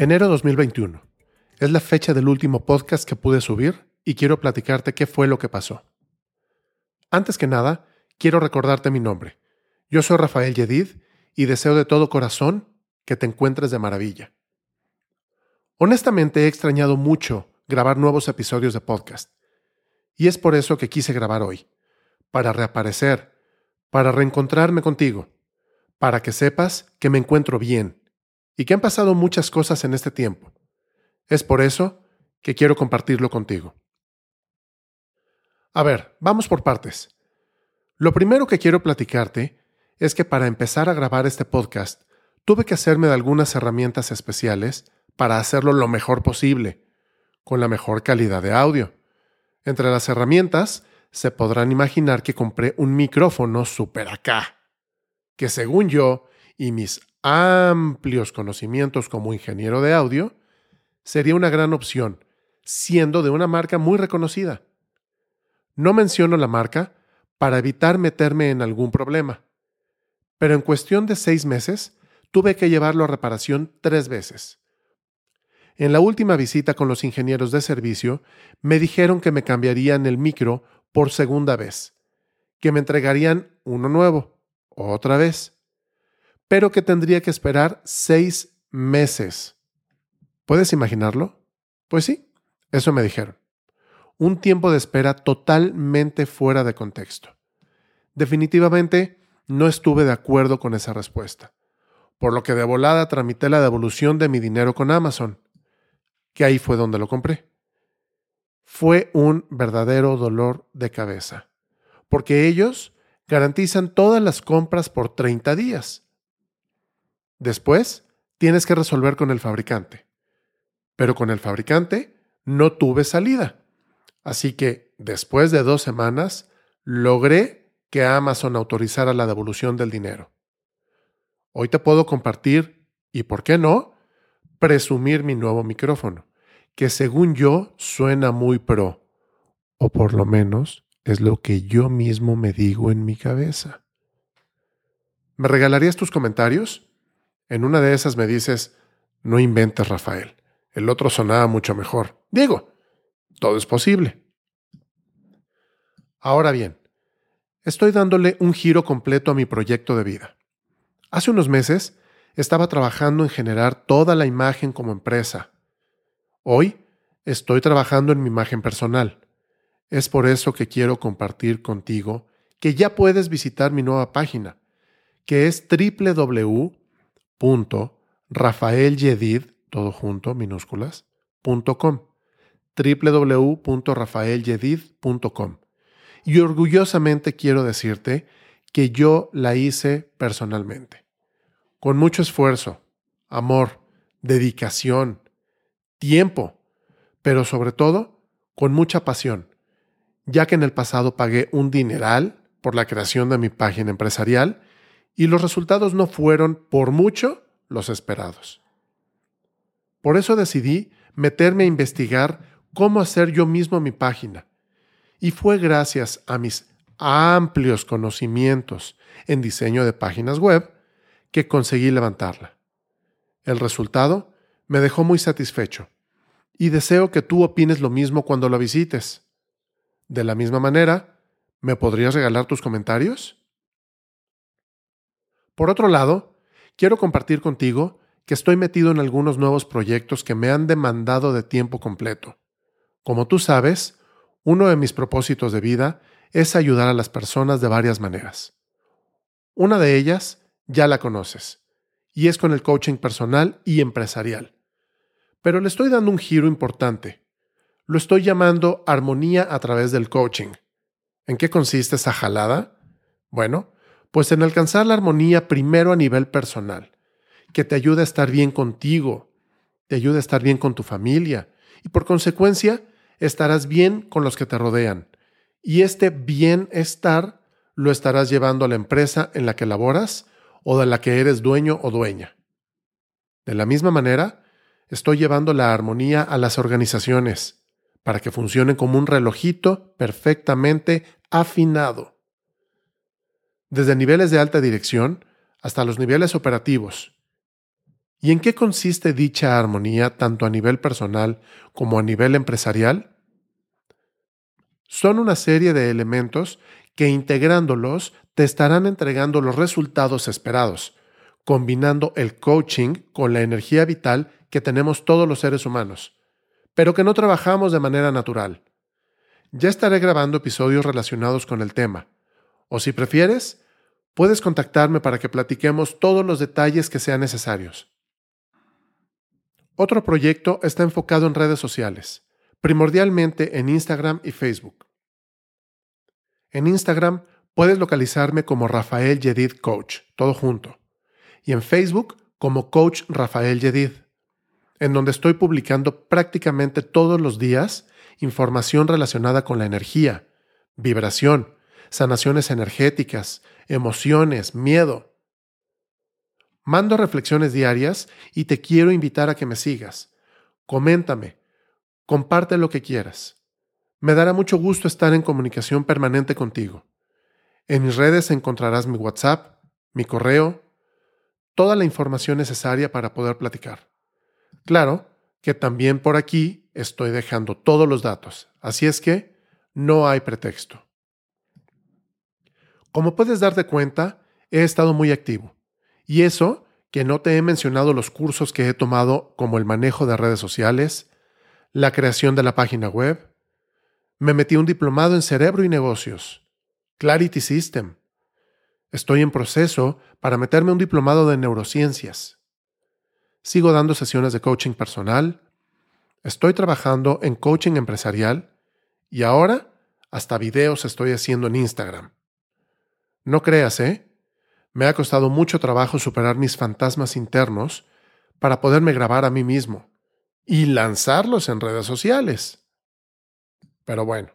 Enero 2021. Es la fecha del último podcast que pude subir y quiero platicarte qué fue lo que pasó. Antes que nada, quiero recordarte mi nombre. Yo soy Rafael Yedid y deseo de todo corazón que te encuentres de maravilla. Honestamente he extrañado mucho grabar nuevos episodios de podcast. Y es por eso que quise grabar hoy, para reaparecer, para reencontrarme contigo, para que sepas que me encuentro bien y que han pasado muchas cosas en este tiempo. Es por eso que quiero compartirlo contigo. A ver, vamos por partes. Lo primero que quiero platicarte es que para empezar a grabar este podcast tuve que hacerme de algunas herramientas especiales para hacerlo lo mejor posible, con la mejor calidad de audio. Entre las herramientas se podrán imaginar que compré un micrófono super acá, que según yo y mis amplios conocimientos como ingeniero de audio, sería una gran opción, siendo de una marca muy reconocida. No menciono la marca para evitar meterme en algún problema, pero en cuestión de seis meses tuve que llevarlo a reparación tres veces. En la última visita con los ingenieros de servicio, me dijeron que me cambiarían el micro por segunda vez, que me entregarían uno nuevo, otra vez, pero que tendría que esperar seis meses. ¿Puedes imaginarlo? Pues sí, eso me dijeron. Un tiempo de espera totalmente fuera de contexto. Definitivamente no estuve de acuerdo con esa respuesta, por lo que de volada tramité la devolución de mi dinero con Amazon, que ahí fue donde lo compré. Fue un verdadero dolor de cabeza, porque ellos garantizan todas las compras por 30 días Después, tienes que resolver con el fabricante. Pero con el fabricante no tuve salida. Así que, después de dos semanas, logré que Amazon autorizara la devolución del dinero. Hoy te puedo compartir, y por qué no, presumir mi nuevo micrófono, que según yo suena muy pro, o por lo menos es lo que yo mismo me digo en mi cabeza. ¿Me regalarías tus comentarios? En una de esas me dices, no inventes, Rafael. El otro sonaba mucho mejor. Diego, todo es posible. Ahora bien, estoy dándole un giro completo a mi proyecto de vida. Hace unos meses estaba trabajando en generar toda la imagen como empresa. Hoy estoy trabajando en mi imagen personal. Es por eso que quiero compartir contigo que ya puedes visitar mi nueva página, que es www www.rafaelyedid, todo junto, minúsculas, .com, www.rafaelyedid.com. Y orgullosamente quiero decirte que yo la hice personalmente, con mucho esfuerzo, amor, dedicación, tiempo, pero sobre todo con mucha pasión, ya que en el pasado pagué un dineral por la creación de mi página empresarial y los resultados no fueron, por mucho, los esperados. Por eso decidí meterme a investigar cómo hacer yo mismo mi página. Y fue gracias a mis amplios conocimientos en diseño de páginas web que conseguí levantarla. El resultado me dejó muy satisfecho y deseo que tú opines lo mismo cuando la visites. De la misma manera, ¿me podrías regalar tus comentarios? Por otro lado, quiero compartir contigo que estoy metido en algunos nuevos proyectos que me han demandado de tiempo completo. Como tú sabes, uno de mis propósitos de vida es ayudar a las personas de varias maneras. Una de ellas ya la conoces, y es con el coaching personal y empresarial. Pero le estoy dando un giro importante. Lo estoy llamando armonía a través del coaching. ¿En qué consiste esa jalada? Bueno, pues en alcanzar la armonía primero a nivel personal, que te ayude a estar bien contigo, te ayude a estar bien con tu familia y por consecuencia estarás bien con los que te rodean. Y este bienestar lo estarás llevando a la empresa en la que laboras o de la que eres dueño o dueña. De la misma manera, estoy llevando la armonía a las organizaciones para que funcionen como un relojito perfectamente afinado desde niveles de alta dirección hasta los niveles operativos. ¿Y en qué consiste dicha armonía tanto a nivel personal como a nivel empresarial? Son una serie de elementos que integrándolos te estarán entregando los resultados esperados, combinando el coaching con la energía vital que tenemos todos los seres humanos, pero que no trabajamos de manera natural. Ya estaré grabando episodios relacionados con el tema, o si prefieres, puedes contactarme para que platiquemos todos los detalles que sean necesarios. Otro proyecto está enfocado en redes sociales, primordialmente en Instagram y Facebook. En Instagram puedes localizarme como Rafael Yedid Coach, todo junto, y en Facebook como Coach Rafael Yedid, en donde estoy publicando prácticamente todos los días información relacionada con la energía, vibración, sanaciones energéticas, emociones, miedo, Mando reflexiones diarias y te quiero invitar a que me sigas. Coméntame, comparte lo que quieras. Me dará mucho gusto estar en comunicación permanente contigo. En mis redes encontrarás mi WhatsApp, mi correo, toda la información necesaria para poder platicar. Claro que también por aquí estoy dejando todos los datos, así es que no hay pretexto. Como puedes darte cuenta, he estado muy activo. Y eso que no te he mencionado los cursos que he tomado como el manejo de redes sociales, la creación de la página web. Me metí un diplomado en cerebro y negocios, Clarity System. Estoy en proceso para meterme un diplomado de neurociencias. Sigo dando sesiones de coaching personal. Estoy trabajando en coaching empresarial y ahora hasta videos estoy haciendo en Instagram. No creas, ¿eh? Me ha costado mucho trabajo superar mis fantasmas internos para poderme grabar a mí mismo y lanzarlos en redes sociales. Pero bueno.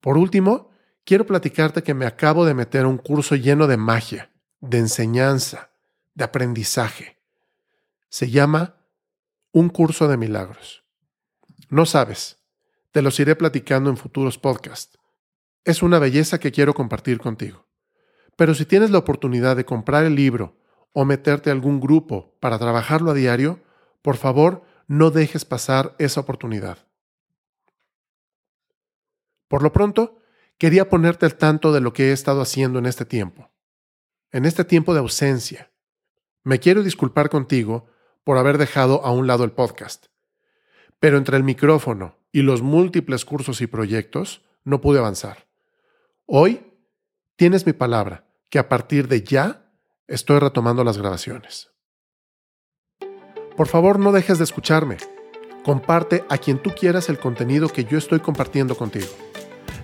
Por último, quiero platicarte que me acabo de meter un curso lleno de magia, de enseñanza, de aprendizaje. Se llama Un curso de milagros. No sabes, te los iré platicando en futuros podcasts. Es una belleza que quiero compartir contigo. Pero si tienes la oportunidad de comprar el libro o meterte a algún grupo para trabajarlo a diario, por favor, no dejes pasar esa oportunidad. Por lo pronto, quería ponerte al tanto de lo que he estado haciendo en este tiempo, en este tiempo de ausencia. Me quiero disculpar contigo por haber dejado a un lado el podcast, pero entre el micrófono y los múltiples cursos y proyectos no pude avanzar. Hoy tienes mi palabra que a partir de ya estoy retomando las grabaciones. Por favor, no dejes de escucharme. Comparte a quien tú quieras el contenido que yo estoy compartiendo contigo.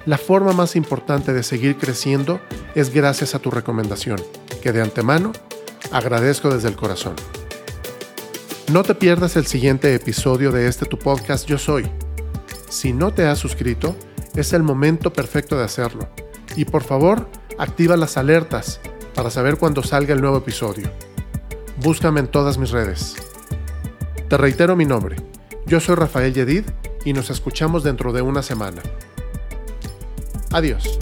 La forma más importante de seguir creciendo es gracias a tu recomendación, que de antemano agradezco desde el corazón. No te pierdas el siguiente episodio de este tu podcast Yo Soy. Si no te has suscrito, es el momento perfecto de hacerlo. Y por favor, activa las alertas para saber cuando salga el nuevo episodio. Búscame en todas mis redes. Te reitero mi nombre. Yo soy Rafael Yedid y nos escuchamos dentro de una semana. Adiós.